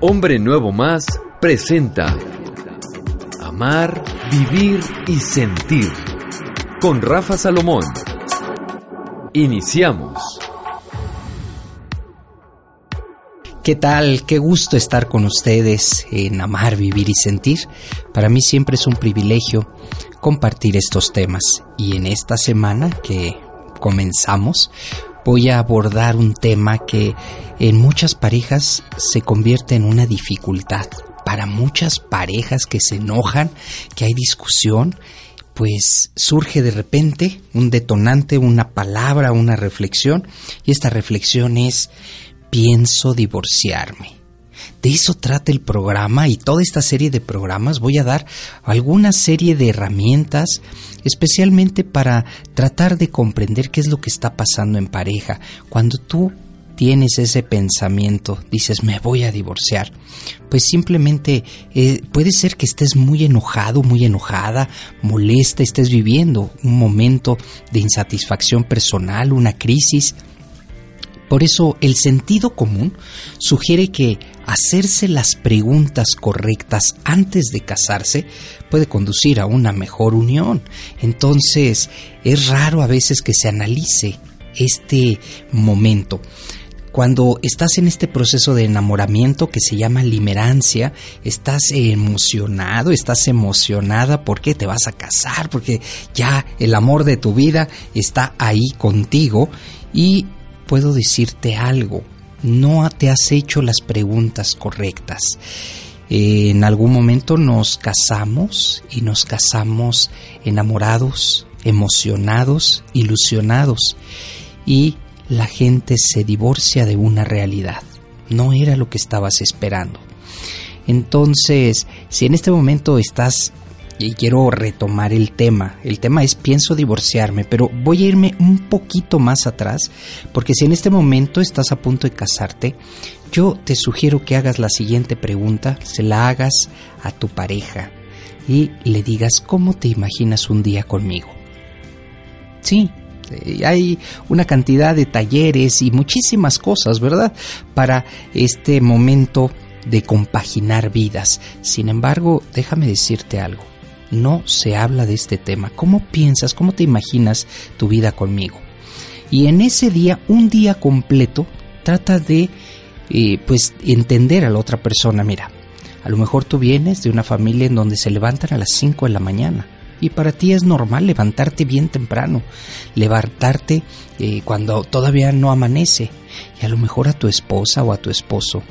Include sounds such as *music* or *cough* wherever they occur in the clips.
Hombre Nuevo Más presenta Amar, Vivir y Sentir con Rafa Salomón. Iniciamos. ¿Qué tal? Qué gusto estar con ustedes en Amar, Vivir y Sentir. Para mí siempre es un privilegio compartir estos temas. Y en esta semana que comenzamos, voy a abordar un tema que en muchas parejas se convierte en una dificultad. Para muchas parejas que se enojan, que hay discusión, pues surge de repente un detonante, una palabra, una reflexión, y esta reflexión es pienso divorciarme. De eso trata el programa y toda esta serie de programas voy a dar alguna serie de herramientas especialmente para tratar de comprender qué es lo que está pasando en pareja. Cuando tú tienes ese pensamiento, dices me voy a divorciar, pues simplemente eh, puede ser que estés muy enojado, muy enojada, molesta, estés viviendo un momento de insatisfacción personal, una crisis, por eso el sentido común sugiere que hacerse las preguntas correctas antes de casarse puede conducir a una mejor unión. Entonces es raro a veces que se analice este momento. Cuando estás en este proceso de enamoramiento que se llama limerancia, estás emocionado, estás emocionada porque te vas a casar, porque ya el amor de tu vida está ahí contigo y puedo decirte algo, no te has hecho las preguntas correctas. en algún momento nos casamos y nos casamos enamorados, emocionados, ilusionados y la gente se divorcia de una realidad. No era lo que estabas esperando. Entonces, si en este momento estás y quiero retomar el tema. El tema es pienso divorciarme, pero voy a irme un poquito más atrás, porque si en este momento estás a punto de casarte, yo te sugiero que hagas la siguiente pregunta, se la hagas a tu pareja y le digas cómo te imaginas un día conmigo. Sí, eh, hay una cantidad de talleres y muchísimas cosas, ¿verdad? Para este momento de compaginar vidas. Sin embargo, déjame decirte algo no se habla de este tema. ¿Cómo piensas, cómo te imaginas tu vida conmigo? Y en ese día, un día completo, trata de eh, pues entender a la otra persona. Mira, a lo mejor tú vienes de una familia en donde se levantan a las 5 de la mañana. Y para ti es normal levantarte bien temprano, levantarte eh, cuando todavía no amanece. Y a lo mejor a tu esposa o a tu esposo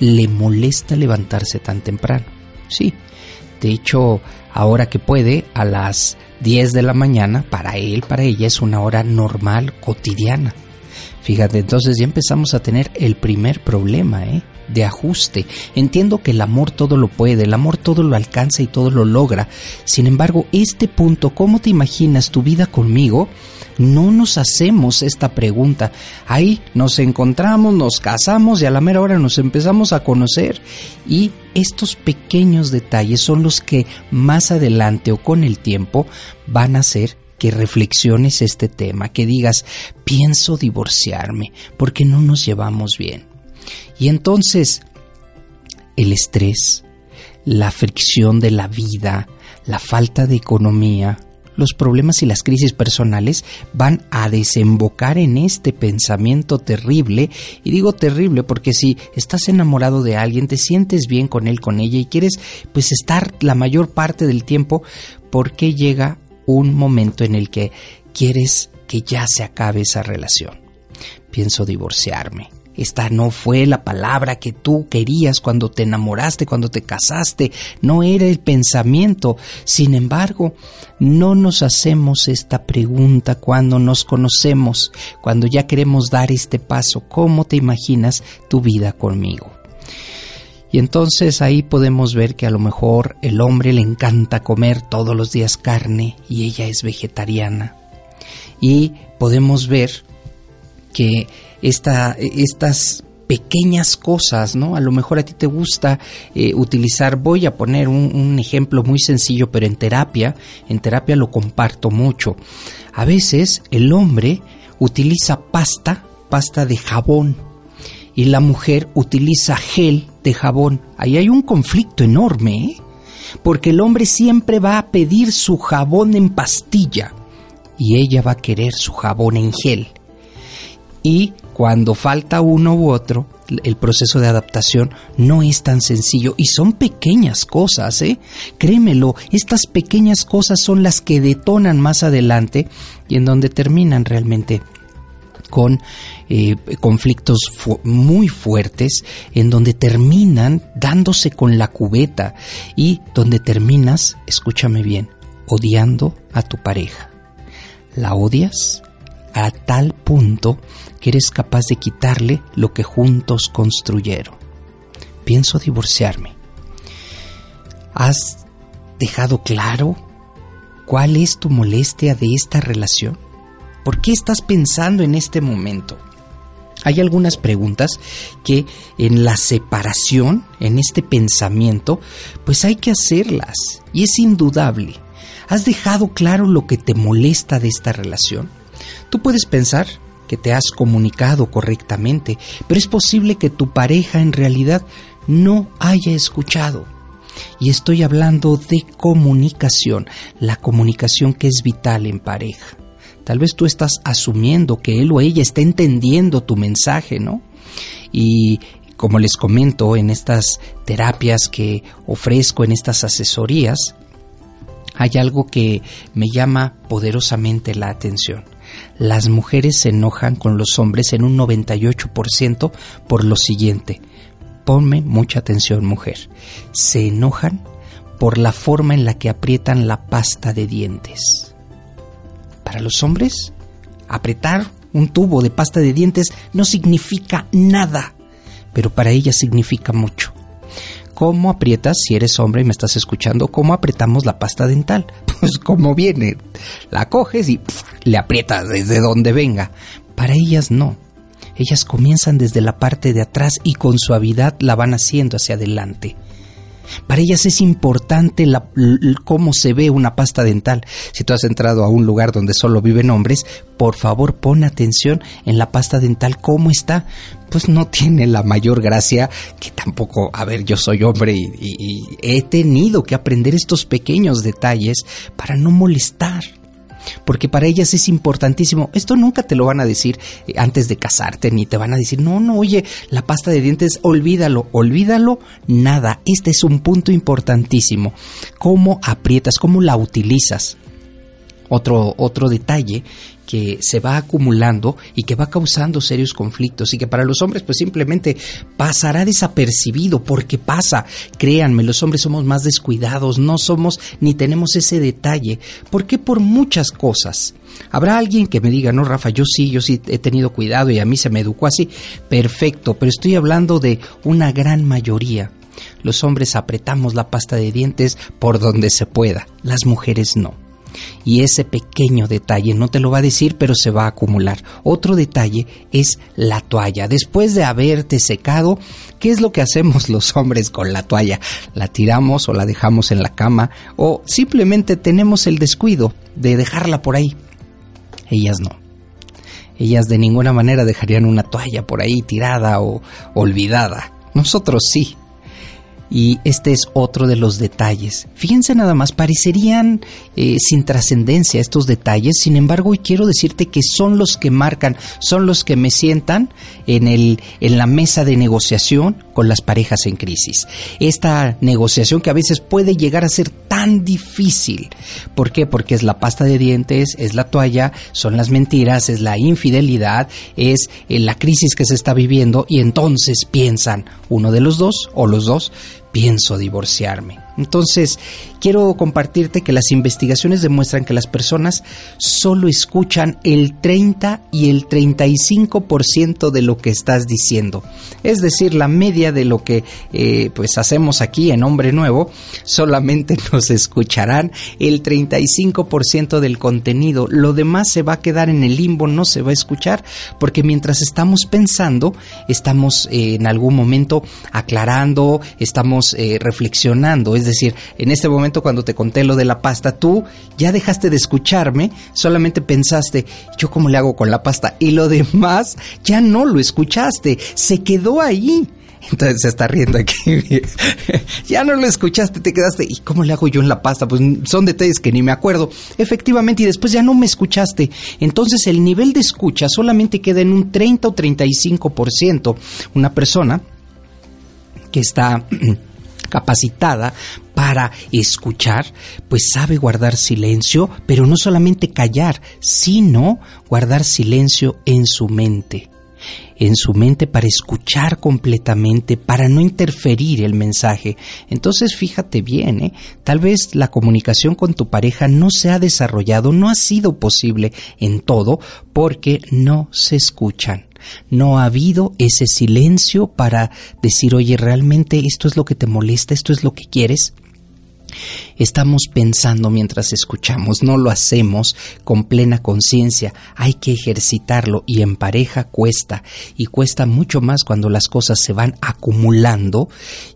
le molesta levantarse tan temprano. Sí, de hecho, ahora que puede, a las 10 de la mañana, para él, para ella es una hora normal, cotidiana. Fíjate, entonces ya empezamos a tener el primer problema, ¿eh? de ajuste. Entiendo que el amor todo lo puede, el amor todo lo alcanza y todo lo logra. Sin embargo, este punto, ¿cómo te imaginas tu vida conmigo? No nos hacemos esta pregunta. Ahí nos encontramos, nos casamos y a la mera hora nos empezamos a conocer. Y estos pequeños detalles son los que más adelante o con el tiempo van a hacer que reflexiones este tema, que digas, pienso divorciarme porque no nos llevamos bien. Y entonces, el estrés, la fricción de la vida, la falta de economía, los problemas y las crisis personales van a desembocar en este pensamiento terrible. Y digo terrible porque si estás enamorado de alguien, te sientes bien con él, con ella y quieres pues estar la mayor parte del tiempo, porque llega un momento en el que quieres que ya se acabe esa relación. Pienso divorciarme esta no fue la palabra que tú querías cuando te enamoraste, cuando te casaste, no era el pensamiento. Sin embargo, no nos hacemos esta pregunta cuando nos conocemos, cuando ya queremos dar este paso. ¿Cómo te imaginas tu vida conmigo? Y entonces ahí podemos ver que a lo mejor el hombre le encanta comer todos los días carne y ella es vegetariana. Y podemos ver que esta, estas pequeñas cosas, ¿no? A lo mejor a ti te gusta eh, utilizar, voy a poner un, un, ejemplo muy sencillo, pero en terapia, en terapia lo comparto mucho. A veces el hombre utiliza pasta, pasta de jabón, y la mujer utiliza gel de jabón. Ahí hay un conflicto enorme, ¿eh? porque el hombre siempre va a pedir su jabón en pastilla y ella va a querer su jabón en gel. Y cuando falta uno u otro, el proceso de adaptación no es tan sencillo y son pequeñas cosas, ¿eh? Créemelo, estas pequeñas cosas son las que detonan más adelante y en donde terminan realmente con eh, conflictos muy fuertes, en donde terminan dándose con la cubeta y donde terminas, escúchame bien, odiando a tu pareja. La odias a tal punto que eres capaz de quitarle lo que juntos construyeron. Pienso divorciarme. ¿Has dejado claro cuál es tu molestia de esta relación? ¿Por qué estás pensando en este momento? Hay algunas preguntas que en la separación, en este pensamiento, pues hay que hacerlas. Y es indudable. ¿Has dejado claro lo que te molesta de esta relación? Tú puedes pensar que te has comunicado correctamente, pero es posible que tu pareja en realidad no haya escuchado. Y estoy hablando de comunicación, la comunicación que es vital en pareja. Tal vez tú estás asumiendo que él o ella está entendiendo tu mensaje, ¿no? Y como les comento en estas terapias que ofrezco, en estas asesorías, hay algo que me llama poderosamente la atención. Las mujeres se enojan con los hombres en un 98% por lo siguiente. Ponme mucha atención, mujer. Se enojan por la forma en la que aprietan la pasta de dientes. Para los hombres, apretar un tubo de pasta de dientes no significa nada, pero para ellas significa mucho. ¿Cómo aprietas, si eres hombre y me estás escuchando, cómo apretamos la pasta dental? *laughs* Pues como viene, la coges y le aprietas desde donde venga. Para ellas no. Ellas comienzan desde la parte de atrás y con suavidad la van haciendo hacia adelante. Para ellas es importante cómo se ve una pasta dental. Si tú has entrado a un lugar donde solo viven hombres, por favor pon atención en la pasta dental, cómo está. Pues no tiene la mayor gracia que tampoco, a ver, yo soy hombre y he tenido que aprender estos pequeños detalles para no molestar porque para ellas es importantísimo. Esto nunca te lo van a decir eh, antes de casarte, ni te van a decir, no, no, oye, la pasta de dientes, olvídalo, olvídalo, nada. Este es un punto importantísimo. ¿Cómo aprietas, cómo la utilizas? Otro, otro detalle que se va acumulando y que va causando serios conflictos y que para los hombres pues simplemente pasará desapercibido porque pasa. Créanme, los hombres somos más descuidados, no somos ni tenemos ese detalle. porque por muchas cosas? Habrá alguien que me diga, no, Rafa, yo sí, yo sí he tenido cuidado y a mí se me educó así. Perfecto, pero estoy hablando de una gran mayoría. Los hombres apretamos la pasta de dientes por donde se pueda, las mujeres no. Y ese pequeño detalle no te lo va a decir, pero se va a acumular. Otro detalle es la toalla. Después de haberte secado, ¿qué es lo que hacemos los hombres con la toalla? La tiramos o la dejamos en la cama o simplemente tenemos el descuido de dejarla por ahí. Ellas no. Ellas de ninguna manera dejarían una toalla por ahí tirada o olvidada. Nosotros sí. Y este es otro de los detalles. Fíjense nada más, parecerían eh, sin trascendencia estos detalles, sin embargo hoy quiero decirte que son los que marcan, son los que me sientan en, el, en la mesa de negociación con las parejas en crisis. Esta negociación que a veces puede llegar a ser tan difícil. ¿Por qué? Porque es la pasta de dientes, es la toalla, son las mentiras, es la infidelidad, es eh, la crisis que se está viviendo y entonces piensan uno de los dos o los dos pienso divorciarme. Entonces, quiero compartirte que las investigaciones demuestran que las personas solo escuchan el 30 y el 35% de lo que estás diciendo. Es decir, la media de lo que eh, pues hacemos aquí en Hombre Nuevo, solamente *laughs* nos escucharán el 35% del contenido. Lo demás se va a quedar en el limbo, no se va a escuchar, porque mientras estamos pensando, estamos eh, en algún momento aclarando, estamos eh, reflexionando. Es decir, en este momento cuando te conté lo de la pasta, tú ya dejaste de escucharme, solamente pensaste, ¿yo cómo le hago con la pasta? Y lo demás ya no lo escuchaste, se quedó ahí. Entonces se está riendo aquí. *laughs* ya no lo escuchaste, te quedaste. ¿Y cómo le hago yo en la pasta? Pues son detalles que ni me acuerdo. Efectivamente, y después ya no me escuchaste. Entonces el nivel de escucha solamente queda en un 30 o 35%. Una persona que está *clears throat* capacitada para escuchar, pues sabe guardar silencio, pero no solamente callar, sino guardar silencio en su mente en su mente para escuchar completamente, para no interferir el mensaje. Entonces fíjate bien, ¿eh? tal vez la comunicación con tu pareja no se ha desarrollado, no ha sido posible en todo porque no se escuchan. No ha habido ese silencio para decir, oye, realmente esto es lo que te molesta, esto es lo que quieres. Estamos pensando mientras escuchamos, no lo hacemos con plena conciencia, hay que ejercitarlo y en pareja cuesta y cuesta mucho más cuando las cosas se van acumulando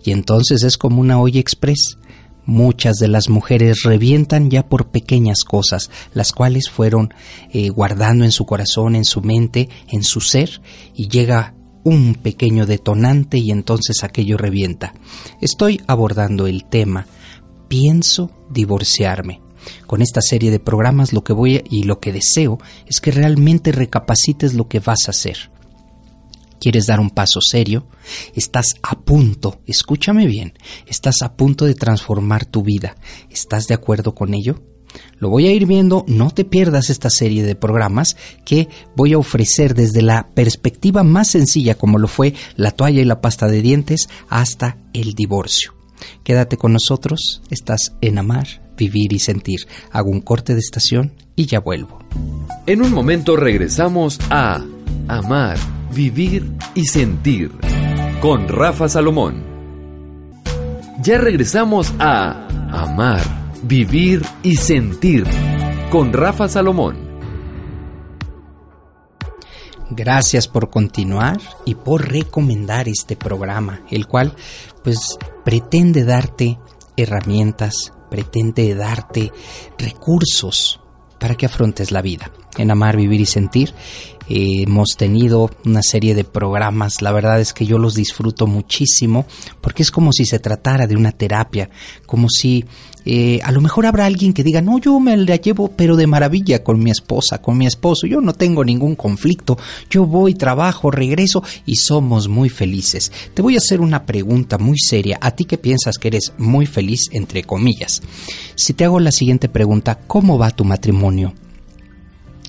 y entonces es como una olla express. Muchas de las mujeres revientan ya por pequeñas cosas, las cuales fueron eh, guardando en su corazón, en su mente, en su ser, y llega un pequeño detonante y entonces aquello revienta. Estoy abordando el tema pienso divorciarme. Con esta serie de programas lo que voy y lo que deseo es que realmente recapacites lo que vas a hacer. ¿Quieres dar un paso serio? Estás a punto, escúchame bien, estás a punto de transformar tu vida. ¿Estás de acuerdo con ello? Lo voy a ir viendo, no te pierdas esta serie de programas que voy a ofrecer desde la perspectiva más sencilla como lo fue la toalla y la pasta de dientes hasta el divorcio. Quédate con nosotros, estás en Amar, Vivir y Sentir. Hago un corte de estación y ya vuelvo. En un momento regresamos a Amar, Vivir y Sentir con Rafa Salomón. Ya regresamos a Amar, Vivir y Sentir con Rafa Salomón. Gracias por continuar y por recomendar este programa, el cual pues pretende darte herramientas, pretende darte recursos para que afrontes la vida. En Amar, Vivir y Sentir hemos tenido una serie de programas, la verdad es que yo los disfruto muchísimo porque es como si se tratara de una terapia, como si eh, a lo mejor habrá alguien que diga, no, yo me la llevo pero de maravilla con mi esposa, con mi esposo, yo no tengo ningún conflicto, yo voy, trabajo, regreso y somos muy felices. Te voy a hacer una pregunta muy seria, a ti que piensas que eres muy feliz, entre comillas. Si te hago la siguiente pregunta, ¿cómo va tu matrimonio?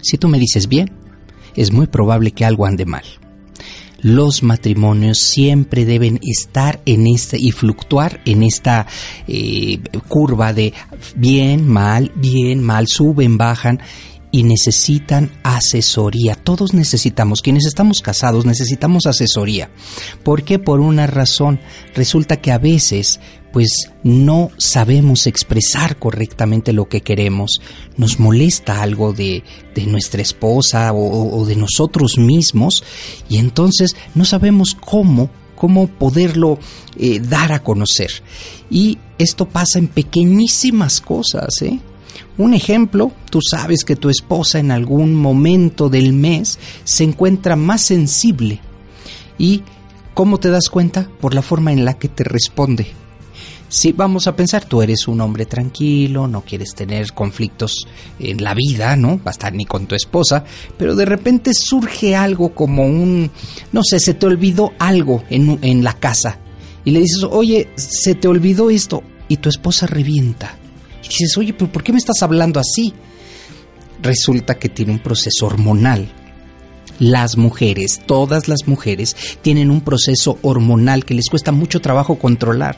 Si tú me dices bien, es muy probable que algo ande mal. Los matrimonios siempre deben estar en este y fluctuar en esta eh, curva de bien, mal, bien, mal, suben, bajan y necesitan asesoría. Todos necesitamos, quienes estamos casados necesitamos asesoría. ¿Por qué? Por una razón. Resulta que a veces pues no sabemos expresar correctamente lo que queremos, nos molesta algo de, de nuestra esposa o, de nosotros mismos y entonces no sabemos cómo cómo poderlo eh, dar a conocer. Y esto pasa en pequeñísimas cosas, ¿eh? Un ejemplo, tú sabes que tu esposa en algún momento del mes se encuentra más sensible. ¿Y cómo te das cuenta? Por la forma en la que te responde. Si vamos a pensar, tú eres un hombre tranquilo, no quieres tener conflictos en la vida, ¿no? Estar ni con tu esposa, pero de repente surge algo como un, no sé, se te olvidó algo en, en la casa. Y le dices, oye, se te olvidó esto. Y tu esposa revienta. Y dices, oye, pero ¿por qué me estás hablando así? Resulta que tiene un proceso hormonal las mujeres, todas las mujeres, tienen un proceso hormonal que les cuesta mucho trabajo controlar.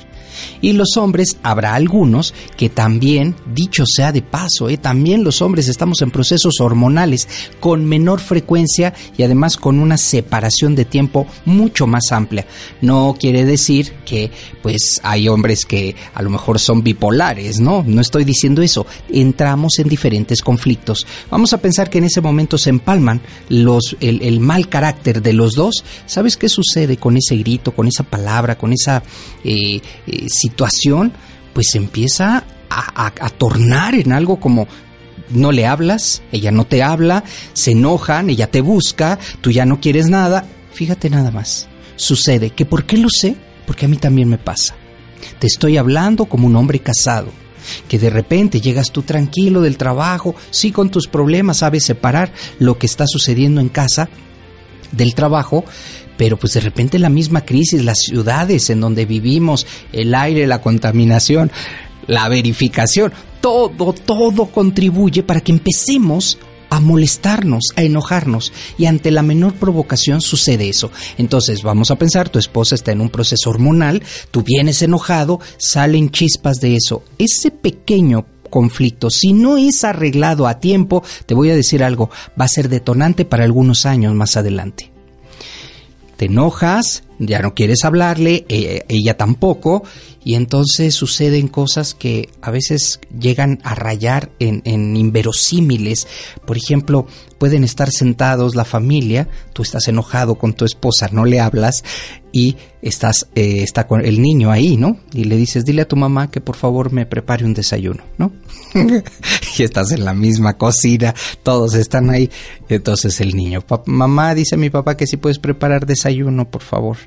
Y los hombres, habrá algunos que también, dicho sea de paso, eh, también los hombres estamos en procesos hormonales con menor frecuencia y además con una separación de tiempo mucho más amplia. No quiere decir que pues hay hombres que a lo mejor son bipolares, no, no estoy diciendo eso. Entramos en diferentes conflictos. Vamos a pensar que en ese momento se empalman los, el, mal carácter de los dos. ¿Sabes qué sucede con ese grito, con esa palabra, con esa eh, eh, situación, pues empieza a, tornar en algo como no le hablas, ella no te habla, se enojan, ella te busca, tú ya no quieres nada. Fíjate nada más. sucede. ¿Que por qué lo sé? Porque a mí también me pasa. Te estoy hablando como un hombre casado, que de repente llegas tú tranquilo del trabajo, sí con tus problemas, sabes separar lo que está sucediendo en casa del trabajo, pero pues de repente la misma crisis, las ciudades en donde vivimos, el aire, la contaminación, la verificación, todo, todo contribuye para que empecemos a molestarnos, a enojarnos y ante la menor provocación sucede eso. Entonces vamos a pensar, tu esposa está en un proceso hormonal, tú vienes enojado, salen chispas de eso. Ese pequeño conflicto, si no es arreglado a tiempo, te voy a decir algo, va a ser detonante para algunos años más adelante. Te enojas, ya no quieres hablarle, e, ella tampoco, y entonces suceden cosas que a veces llegan a rayar en, inverosímiles. Por ejemplo, pueden estar sentados la familia, tú estás enojado con tu esposa, no le hablas y estás eh, está con el niño ahí, ¿no? Y le dices, dile a tu mamá que por favor me prepare un desayuno, ¿no? *laughs* y estás en la misma cocina, todos están ahí. Entonces el niño, mamá, dice mi papá que si puedes preparar desayuno, por favor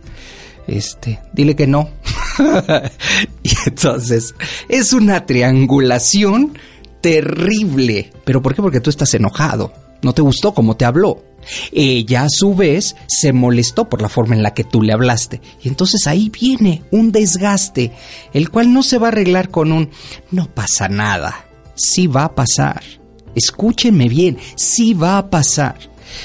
este, dile que no. *laughs* y entonces es una triangulación terrible. ¿Pero por qué? Porque tú estás enojado. No te gustó cómo te habló. Ella a su vez se molestó por la forma en la que tú le hablaste. Y entonces ahí viene un desgaste, el cual no se va a arreglar con un no pasa nada. Sí va a pasar. Escúchenme bien, sí va a pasar.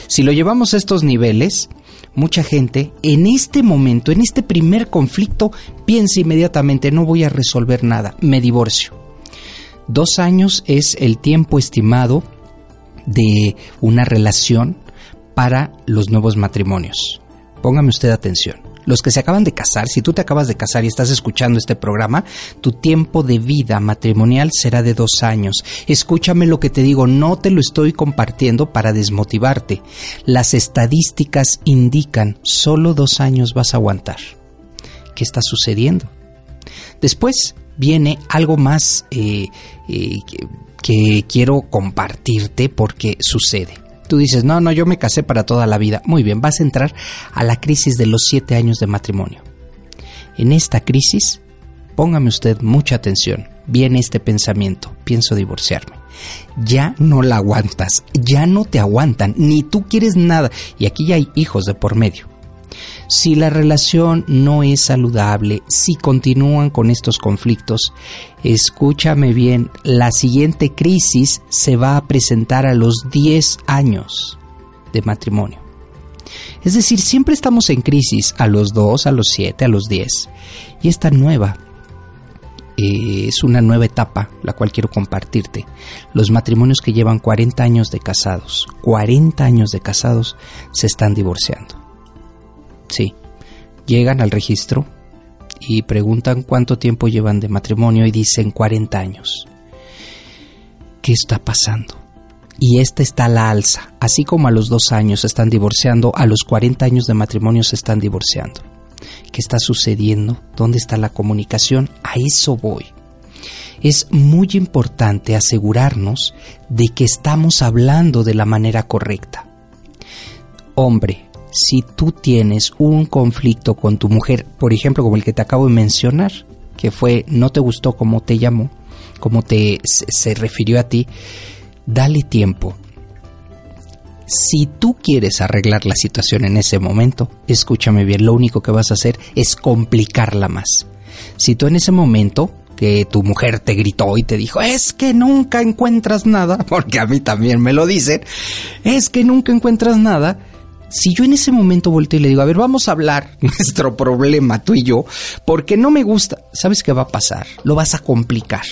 Si lo llevamos a estos niveles, mucha gente en este momento, en este primer conflicto, piensa inmediatamente, no voy a resolver nada, me divorcio. Dos años es el tiempo estimado de una relación para los nuevos matrimonios. Póngame usted atención los que se acaban de casar, si tú te acabas de casar y estás escuchando este programa, tu tiempo de vida matrimonial será de dos años. Escúchame lo que te digo, no te lo estoy compartiendo para desmotivarte. Las estadísticas indican solo dos años vas a aguantar. ¿Qué está sucediendo? Después viene algo más eh, eh, que quiero compartirte porque sucede. Tú dices, no, no, yo me casé para toda la vida. Muy bien, vas a entrar a la crisis de los siete años de matrimonio. En esta crisis, póngame usted mucha atención, viene este pensamiento, pienso divorciarme. Ya no la aguantas, ya no te aguantan, ni tú quieres nada, y aquí ya hay hijos de por medio. Si la relación no es saludable, si continúan con estos conflictos, escúchame bien, la siguiente crisis se va a presentar a los 10 años de matrimonio. Es decir, siempre estamos en crisis a los 2, a los 7, a los 10. Y esta nueva eh, es una nueva etapa, la cual quiero compartirte. Los matrimonios que llevan 40 años de casados, 40 años de casados, se están divorciando. Sí. Llegan al registro y preguntan cuánto tiempo llevan de matrimonio y dicen 40 años. ¿Qué está pasando? Y esta está a la alza. Así como a los dos años se están divorciando, a los 40 años de matrimonio se están divorciando. ¿Qué está sucediendo? ¿Dónde está la comunicación? A eso voy. Es muy importante asegurarnos de que estamos hablando de la manera correcta. Hombre, si tú tienes un conflicto con tu mujer, por ejemplo, como el que te acabo de mencionar, que fue no te gustó como te llamó, como te se, refirió a ti, dale tiempo. Si tú quieres arreglar la situación en ese momento, escúchame bien, lo único que vas a hacer es complicarla más. Si tú en ese momento que tu mujer te gritó y te dijo, es que nunca encuentras nada, *laughs* porque a mí también me lo dicen, es que nunca encuentras nada, si yo en ese momento volteo y le digo, a ver, vamos a hablar *laughs* nuestro problema tú y yo, porque no me gusta, ¿sabes qué va a pasar? Lo vas a complicar.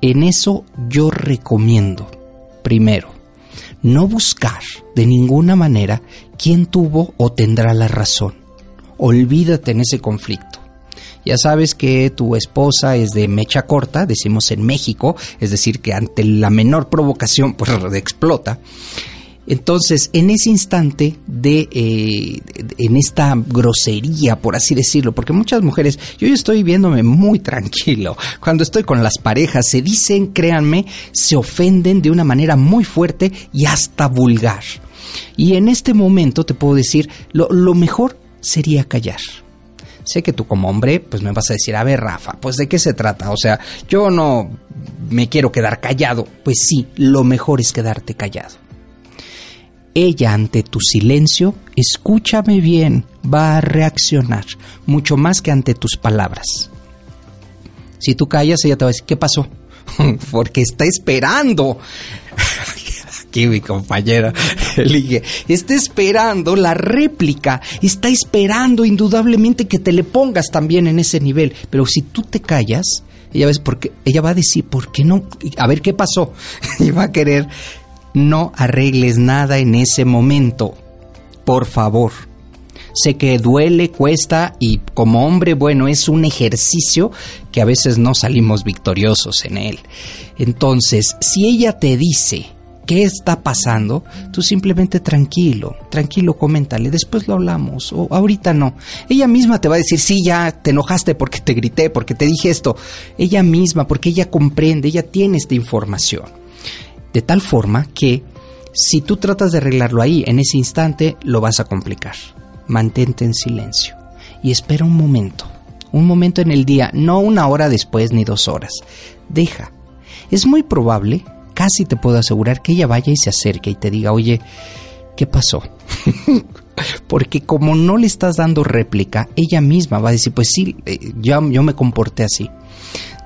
En eso yo recomiendo, primero, no buscar de ninguna manera quién tuvo o tendrá la razón. Olvídate en ese conflicto. Ya sabes que tu esposa es de mecha corta, decimos en México, es decir, que ante la menor provocación *laughs* pues explota. Entonces, en ese instante de, eh, en esta grosería, por así decirlo, porque muchas mujeres, yo estoy viéndome muy tranquilo. Cuando estoy con las parejas, se dicen, créanme, se ofenden de una manera muy fuerte y hasta vulgar. Y en este momento te puedo decir, lo, lo mejor sería callar. Sé que tú como hombre, pues me vas a decir, a ver Rafa, pues de qué se trata. O sea, yo no me quiero quedar callado. Pues sí, lo mejor es quedarte callado. Ella ante tu silencio, escúchame bien, va a reaccionar mucho más que ante tus palabras. Si tú callas, ella te va a decir, ¿qué pasó? *laughs* Porque está esperando. *laughs* Aquí mi compañera *laughs* elige. Está esperando la réplica. Está esperando indudablemente que te le pongas también en ese nivel. Pero si tú te callas, ella, ves porque, ella va a decir, ¿por qué no? A ver qué pasó. Y va a querer, no arregles nada en ese momento. Por favor. Sé que duele, cuesta y como hombre, bueno, es un ejercicio que a veces no salimos victoriosos en él. Entonces, si ella te dice, ¿qué está pasando? Tú simplemente tranquilo, tranquilo, coméntale, después lo hablamos, o ahorita no. Ella misma te va a decir, sí, ya te enojaste porque te grité, porque te dije esto. Ella misma, porque ella comprende, ella tiene esta información. De tal forma que si tú tratas de arreglarlo ahí, en ese instante, lo vas a complicar mantente en silencio y espera un momento, un momento en el día, no una hora después ni dos horas. Deja. Es muy probable, casi te puedo asegurar, que ella vaya y se acerque y te diga, oye, ¿qué pasó? *laughs* Porque como no le estás dando réplica, ella misma va a decir, pues sí, eh, yo, yo me comporté así.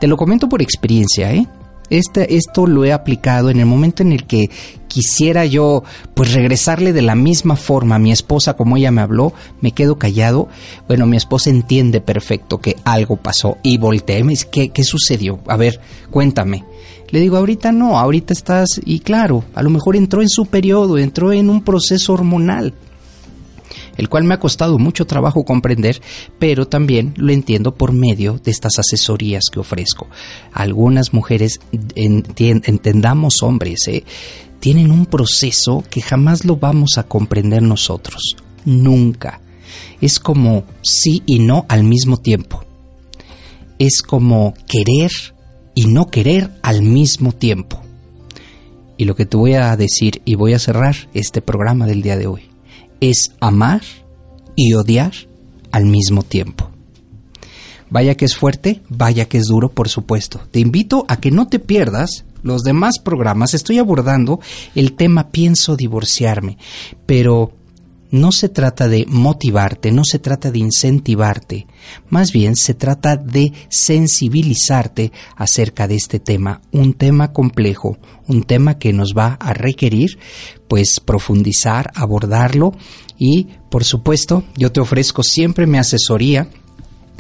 Te lo comento por experiencia, ¿eh? Este, esto lo he aplicado en el momento en el que quisiera yo pues regresarle de la misma forma a mi esposa como ella me habló, me quedo callado. Bueno, mi esposa entiende perfecto que algo pasó y volteé me dice, ¿qué, ¿qué sucedió? A ver, cuéntame. Le digo, ahorita no, ahorita estás, y claro, a lo mejor entró en su periodo, entró en un proceso hormonal el cual me ha costado mucho trabajo comprender, pero también lo entiendo por medio de estas asesorías que ofrezco. Algunas mujeres, entendamos hombres, ¿eh? tienen un proceso que jamás lo vamos a comprender nosotros, nunca. Es como sí y no al mismo tiempo. Es como querer y no querer al mismo tiempo. Y lo que te voy a decir y voy a cerrar este programa del día de hoy es amar y odiar al mismo tiempo. Vaya que es fuerte, vaya que es duro, por supuesto. Te invito a que no te pierdas los demás programas. Estoy abordando el tema pienso divorciarme, pero no se trata de motivarte, no se trata de incentivarte, más bien se trata de sensibilizarte acerca de este tema, un tema complejo, un tema que nos va a requerir pues profundizar, abordarlo y por supuesto yo te ofrezco siempre mi asesoría,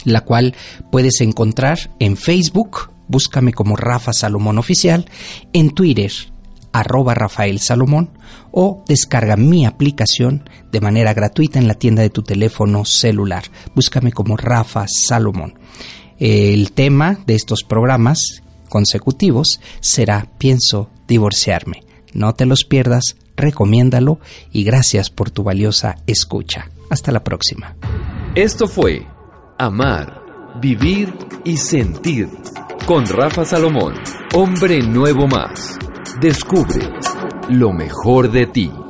la cual puedes encontrar en Facebook, búscame como Rafa Salomón Oficial, en Twitter arroba Rafael Salomón o descarga mi aplicación de manera gratuita en la tienda de tu teléfono celular. Búscame como Rafa Salomón. El tema de estos programas consecutivos será Pienso divorciarme. No te los pierdas, recomiéndalo y gracias por tu valiosa escucha. Hasta la próxima. Esto fue Amar, Vivir y Sentir con Rafa Salomón, hombre nuevo más. Descubre lo mejor de ti.